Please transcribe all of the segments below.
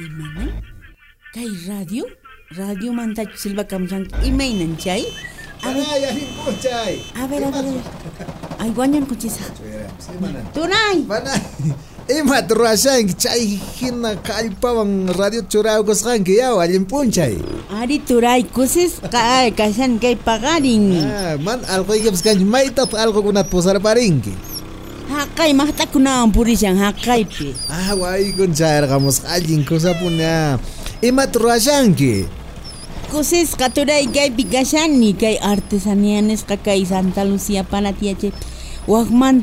Imana? Kay radio? Radio manta silva kamsan imainan chay? A ver, Hanay, alin po chay. a ver, a ver. a ver. Ay, guanyan kuchisa. Tunay! Banay. Ima turashan chay hina kalpawan radio churao koskan yaw alin po chay. Ari turay kusis kay kasan kay pagaring. Ah, man algo ikip skan maitat algo kunat posar paringki. Hakai mah tak mahta ampuri purisang hakai pi. Ah wai kunchair kamos allin punya. Ima turashanki. Kusis katurai bigasan pikashani kai artesanianes kakai Santa Lucia panatiache.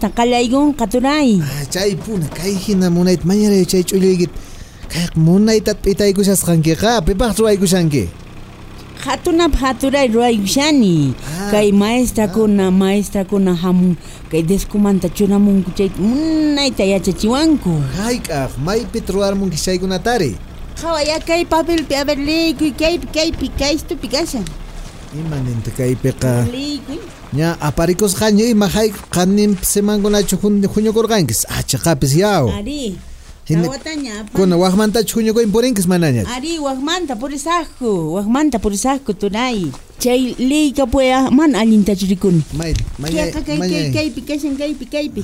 kalai gong katurai. Ah, cai puna kai hina munait mañara chay chuligit. Kayak ka pepah roa ruwaykushanki. Hatunap haturay ruay shani. Ah. Kay maestra ko na maestra ko na hamu. Kay deskumanta chuna mong kuchay. Munay taya chachiwanko. Ay kak, may pitruar mong kisay ko natari. Kawaya kay papel pi aber ligoy kay kay pikay sto pikasan. Imanente kay peka. Ligoy. Nya aparikos kanyo i mahay kanim seman ko na chukun hunyo ko kankis. Ah, yaw. Ari. Hindi- Tawatanya pa. Kuna wahmanta chunyo ko mananya. Ari wagmanta purisako. Wagmanta purisako tunay. Chay po ya man alinta chirikun. May, Kaya manya, ka kay kay.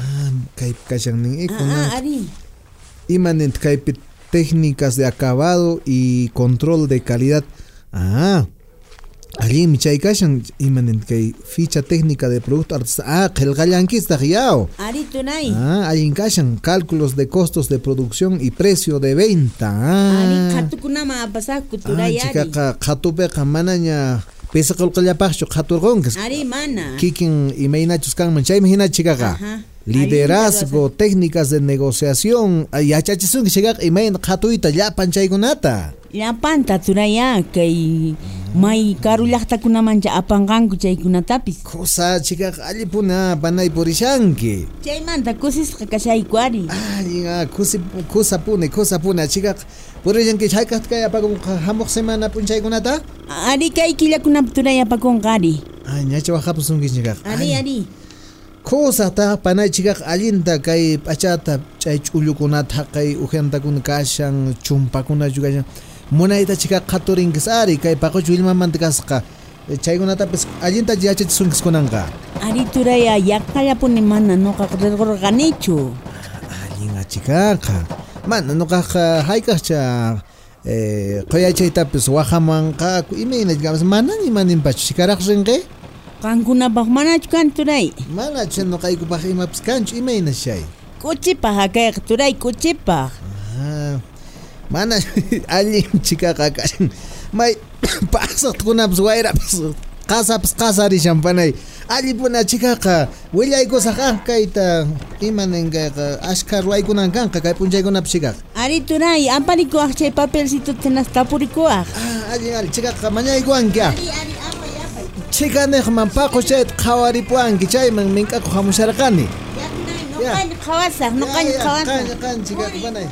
Ah, kay kasyang ning Ah, ah, ari. Técnicas de acabado y control de calidad. Ah. Ali mi chay kasyang imanente kay ficha técnica de producto artesanal. Ah, kelgallankis yaw. Ari tunay. Ah, hay encajan cálculos de costos de producción y precio de venta. Ari Ah, katukuna maapasako ah tunay chica ari. ka khatupe ka mananya pesa qalqallapaqchu khaturqonkas. Ari mana. Kikin imaynachus kan manchay mahina chica ka. Ajá. Liderazgo, técnicas de negociación, yachachisun chica imayn khatuyta llapan chaykunata. llapanta turaya kay may karulaqtakunamancha apanqanku chaykunatapis qusachiqa allipuna Cai manta kusis kakasai kuari. ari. Allin kusi kusapuni kusapuna cai kat kaya apa apakunqa hamuq semana pun cai p'unchaykunata ari kay killakunapi turaya apakunqa ari? Ay ñacha waqhapusunkichis ñuqaqa ari ari. Panai panaychikaq alinta kai p'achata chay kai kay ujantakuna kashan chumpakuna jang munayta chikak qhaturinkis ari kay paquchu willmamanta kasqa chaykunatapis allinta yachachisunkis kunanqa Ari turaya yakkallapuni mana noqa rirqurqanichu. allinga chikaqa mana nuqaqa haykaqcha qoyachaytapis wahamanqa imayna manan imaninpachu chikaraq rinqi Kankunapaq manachu kan turay. mana chay nuqaykupaq imapis kanchu imayna shay Kuchipaq hakayqa turay kuchipaq mana allin chikaqa kashan may pasaqkunapas wayrapis qasapas qasarishanpanay allipuna chikaqa willaykusaqaq kayta imanin kayqa ashka ruwaykunan kanqa kay p'unchaykunapas chikaqa ari tunay ampanikuwaq chay papelcito tenas tapurikuwaq ah, ah allin ah. ari chikaqa mañaykuwanki chikaniqman paqush chayta qhawaripuwanki chayman mink'akuq hamusharqani ya, ya. noqayni qhawasaq noqayni qhawasaq qani qani chikaqa panay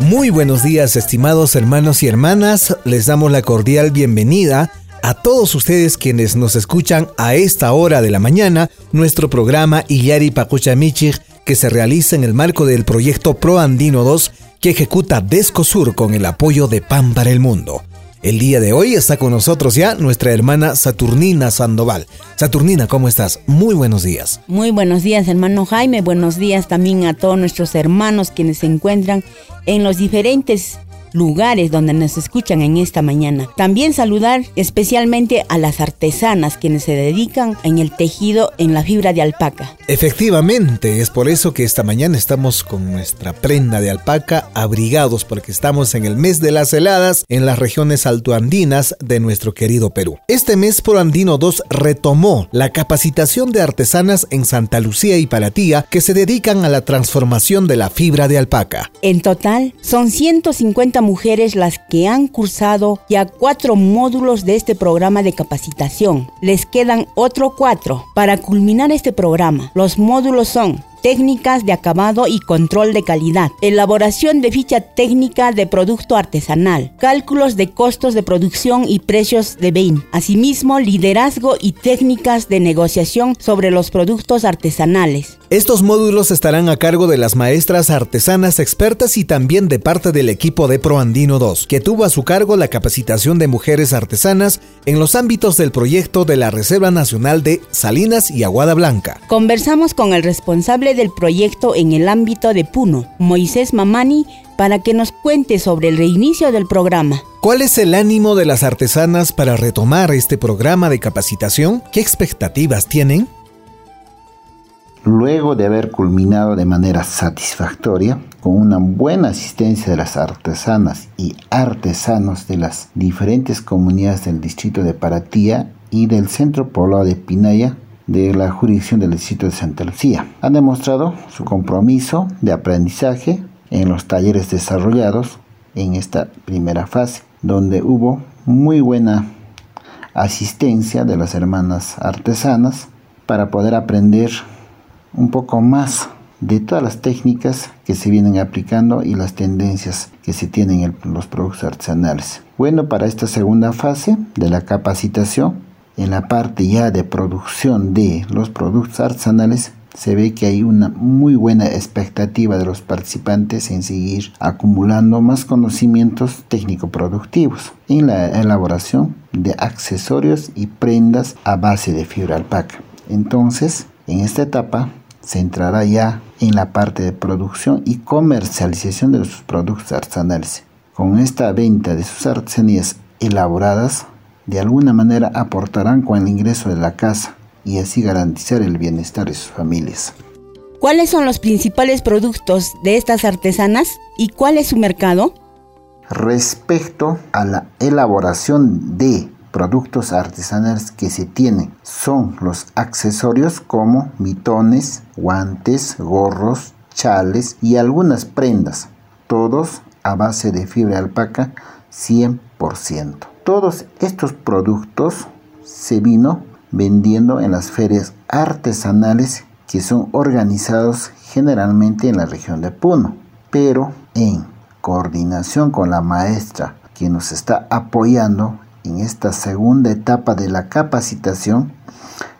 Muy buenos días, estimados hermanos y hermanas. Les damos la cordial bienvenida a todos ustedes quienes nos escuchan a esta hora de la mañana, nuestro programa Iyari Pacuchamichig, que se realiza en el marco del proyecto Pro Andino 2 que ejecuta Descosur con el apoyo de Pan para el Mundo. El día de hoy está con nosotros ya nuestra hermana Saturnina Sandoval. Saturnina, ¿cómo estás? Muy buenos días. Muy buenos días, hermano Jaime. Buenos días también a todos nuestros hermanos quienes se encuentran en los diferentes lugares donde nos escuchan en esta mañana. También saludar especialmente a las artesanas quienes se dedican en el tejido en la fibra de alpaca. Efectivamente, es por eso que esta mañana estamos con nuestra prenda de alpaca abrigados porque estamos en el mes de las heladas en las regiones altoandinas de nuestro querido Perú. Este mes Proandino 2 retomó la capacitación de artesanas en Santa Lucía y Palatía que se dedican a la transformación de la fibra de alpaca. En total, son 150 mujeres las que han cursado ya cuatro módulos de este programa de capacitación. Les quedan otro cuatro para culminar este programa. Los módulos son técnicas de acabado y control de calidad, elaboración de ficha técnica de producto artesanal, cálculos de costos de producción y precios de BEIN, asimismo liderazgo y técnicas de negociación sobre los productos artesanales. Estos módulos estarán a cargo de las maestras artesanas expertas y también de parte del equipo de ProAndino 2, que tuvo a su cargo la capacitación de mujeres artesanas en los ámbitos del proyecto de la Reserva Nacional de Salinas y Aguada Blanca. Conversamos con el responsable del proyecto en el ámbito de Puno, Moisés Mamani, para que nos cuente sobre el reinicio del programa. ¿Cuál es el ánimo de las artesanas para retomar este programa de capacitación? ¿Qué expectativas tienen? Luego de haber culminado de manera satisfactoria, con una buena asistencia de las artesanas y artesanos de las diferentes comunidades del distrito de Paratía y del centro poblado de Pinaya, de la jurisdicción del distrito de Santa Lucía. Han demostrado su compromiso de aprendizaje en los talleres desarrollados en esta primera fase, donde hubo muy buena asistencia de las hermanas artesanas para poder aprender un poco más de todas las técnicas que se vienen aplicando y las tendencias que se tienen en los productos artesanales. Bueno, para esta segunda fase de la capacitación en la parte ya de producción de los productos artesanales se ve que hay una muy buena expectativa de los participantes en seguir acumulando más conocimientos técnico-productivos en la elaboración de accesorios y prendas a base de fibra alpaca. Entonces, en esta etapa se entrará ya en la parte de producción y comercialización de sus productos artesanales. Con esta venta de sus artesanías elaboradas, de alguna manera aportarán con el ingreso de la casa y así garantizar el bienestar de sus familias. ¿Cuáles son los principales productos de estas artesanas y cuál es su mercado? Respecto a la elaboración de productos artesanales que se tienen, son los accesorios como mitones, guantes, gorros, chales y algunas prendas, todos a base de fibra alpaca 100%. Todos estos productos se vino vendiendo en las ferias artesanales que son organizados generalmente en la región de Puno, pero en coordinación con la maestra que nos está apoyando en esta segunda etapa de la capacitación,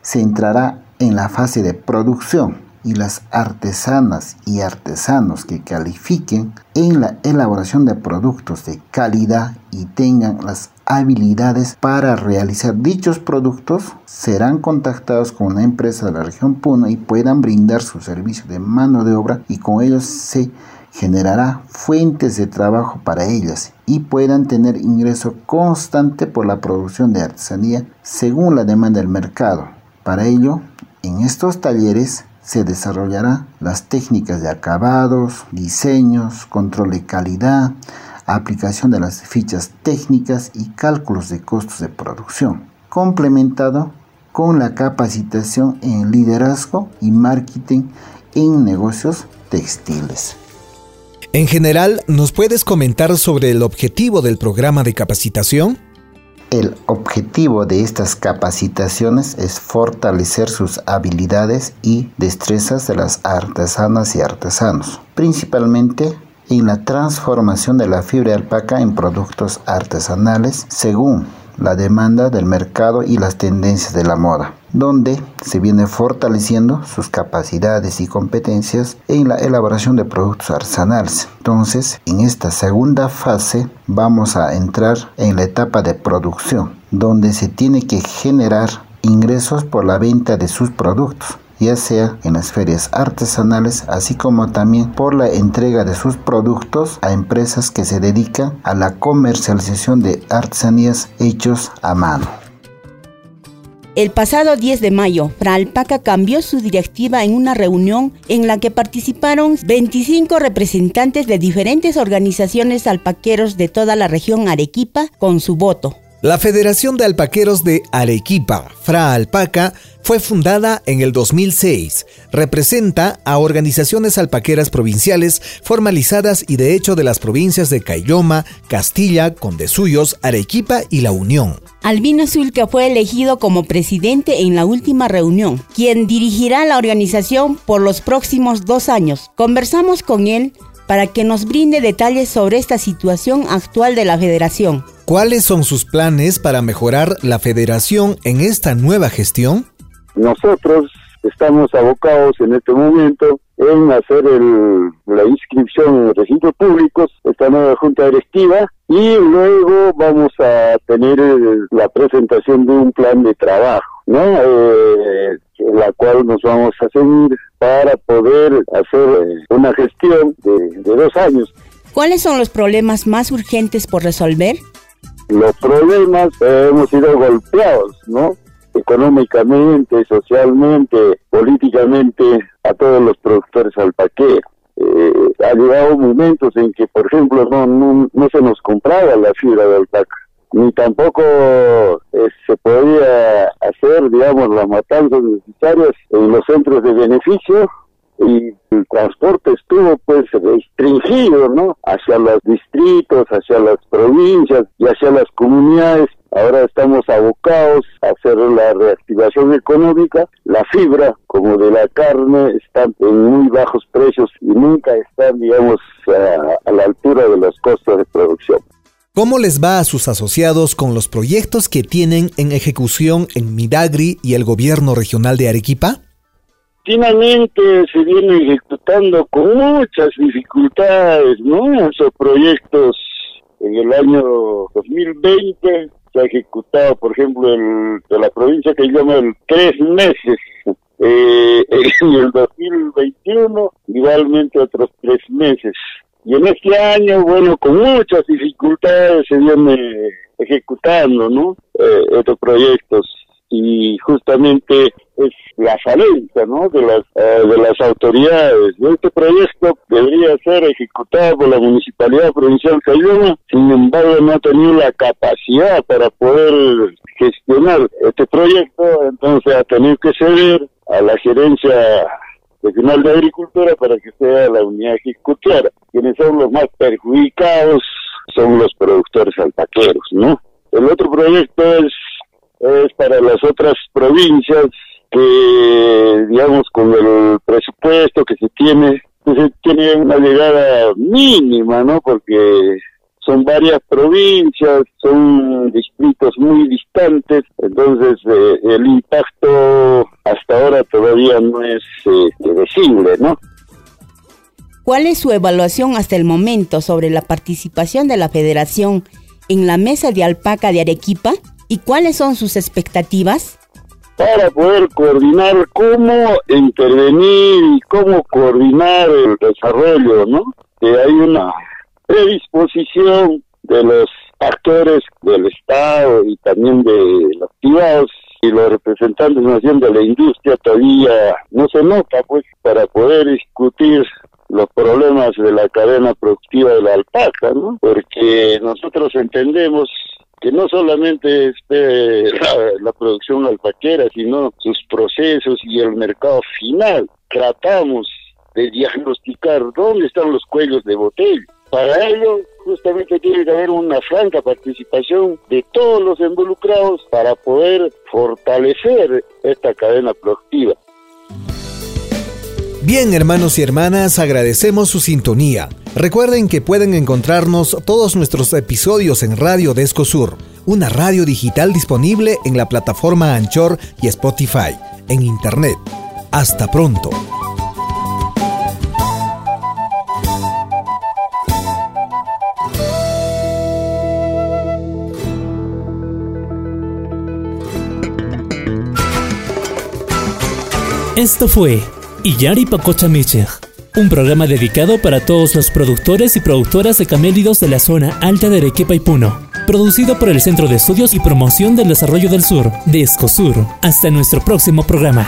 se entrará en la fase de producción y las artesanas y artesanos que califiquen en la elaboración de productos de calidad y tengan las habilidades para realizar dichos productos serán contactados con una empresa de la región Puno y puedan brindar su servicio de mano de obra y con ellos se generará fuentes de trabajo para ellas y puedan tener ingreso constante por la producción de artesanía según la demanda del mercado. Para ello, en estos talleres se desarrollará las técnicas de acabados, diseños, control de calidad, aplicación de las fichas técnicas y cálculos de costos de producción, complementado con la capacitación en liderazgo y marketing en negocios textiles. En general, ¿nos puedes comentar sobre el objetivo del programa de capacitación? El objetivo de estas capacitaciones es fortalecer sus habilidades y destrezas de las artesanas y artesanos, principalmente en la transformación de la fibra alpaca en productos artesanales según la demanda del mercado y las tendencias de la moda, donde se viene fortaleciendo sus capacidades y competencias en la elaboración de productos artesanales. Entonces, en esta segunda fase vamos a entrar en la etapa de producción, donde se tiene que generar ingresos por la venta de sus productos ya sea en las ferias artesanales, así como también por la entrega de sus productos a empresas que se dedican a la comercialización de artesanías hechos a mano. El pasado 10 de mayo, Fralpaca cambió su directiva en una reunión en la que participaron 25 representantes de diferentes organizaciones alpaqueros de toda la región Arequipa con su voto. La Federación de Alpaqueros de Arequipa, FRA Alpaca, fue fundada en el 2006. Representa a organizaciones alpaqueras provinciales formalizadas y de hecho de las provincias de Cayoma, Castilla, Condesuyos, Arequipa y La Unión. Albino Zulca fue elegido como presidente en la última reunión, quien dirigirá la organización por los próximos dos años. Conversamos con él para que nos brinde detalles sobre esta situación actual de la federación. ¿Cuáles son sus planes para mejorar la federación en esta nueva gestión? Nosotros estamos abocados en este momento en hacer la inscripción en registros públicos, esta nueva junta directiva, y luego vamos a tener la presentación de un plan de trabajo, ¿no? Eh, la cual nos vamos a seguir para poder hacer eh, una gestión de, de dos años. ¿Cuáles son los problemas más urgentes por resolver? los problemas eh, hemos sido golpeados, ¿no? Económicamente, socialmente, políticamente, a todos los productores alpaqueros. Eh, ha llegado momentos en que, por ejemplo, no, no, se nos compraba la fibra de alpaca, ni tampoco eh, se podía hacer, digamos, las matanzas necesarias en los centros de beneficio y el transporte estuvo pues restringido, ¿no? Hacia los distritos, hacia las provincias y hacia las comunidades. Ahora estamos abocados a hacer la reactivación económica. La fibra, como de la carne, está en muy bajos precios y nunca están, digamos, a la altura de los costos de producción. ¿Cómo les va a sus asociados con los proyectos que tienen en ejecución en Midagri y el gobierno regional de Arequipa? Finalmente se viene ejecutando con muchas dificultades, ¿no? Esos proyectos en el año 2020 se ha ejecutado, por ejemplo, en, de la provincia que llama el tres meses. Eh, en el 2021 igualmente otros tres meses. Y en este año, bueno, con muchas dificultades se viene ejecutando, ¿no? Eh, estos proyectos y justamente es la falencia ¿no? de las eh, de las autoridades. Este proyecto debería ser ejecutado por la Municipalidad Provincial Cayoma, sin embargo no ha tenido la capacidad para poder gestionar este proyecto, entonces ha tenido que ceder a la gerencia regional de agricultura para que sea la unidad ejecutora. Quienes son los más perjudicados son los productores alpaqueros, ¿no? El otro proyecto es para las otras provincias que, digamos, con el presupuesto que se tiene, pues se tiene una llegada mínima, ¿no? Porque son varias provincias, son distritos muy distantes, entonces eh, el impacto hasta ahora todavía no es eh, visible. ¿Cuál es su evaluación hasta el momento sobre la participación de la federación en la mesa de alpaca de Arequipa? ¿Y cuáles son sus expectativas? Para poder coordinar cómo intervenir y cómo coordinar el desarrollo, ¿no? Que hay una predisposición de los actores del Estado y también de los privados y los representantes de la industria todavía no se nota, pues, para poder discutir los problemas de la cadena productiva de la alpaca, ¿no? Porque nosotros entendemos que no solamente esté la, producción alpaquera, sino sus procesos y el mercado final. Tratamos de diagnosticar dónde están los cuellos de botella. Para ello, justamente tiene que haber una franca participación de todos los involucrados para poder fortalecer esta cadena productiva. Bien, hermanos y hermanas, agradecemos su sintonía. Recuerden que pueden encontrarnos todos nuestros episodios en Radio Desco Sur, una radio digital disponible en la plataforma Anchor y Spotify, en Internet. Hasta pronto. Esto fue Iyari Pacocha Michig, un programa dedicado para todos los productores y productoras de camélidos de la zona alta de Arequipa y Puno. Producido por el Centro de Estudios y Promoción del Desarrollo del Sur, de Escosur. Hasta nuestro próximo programa.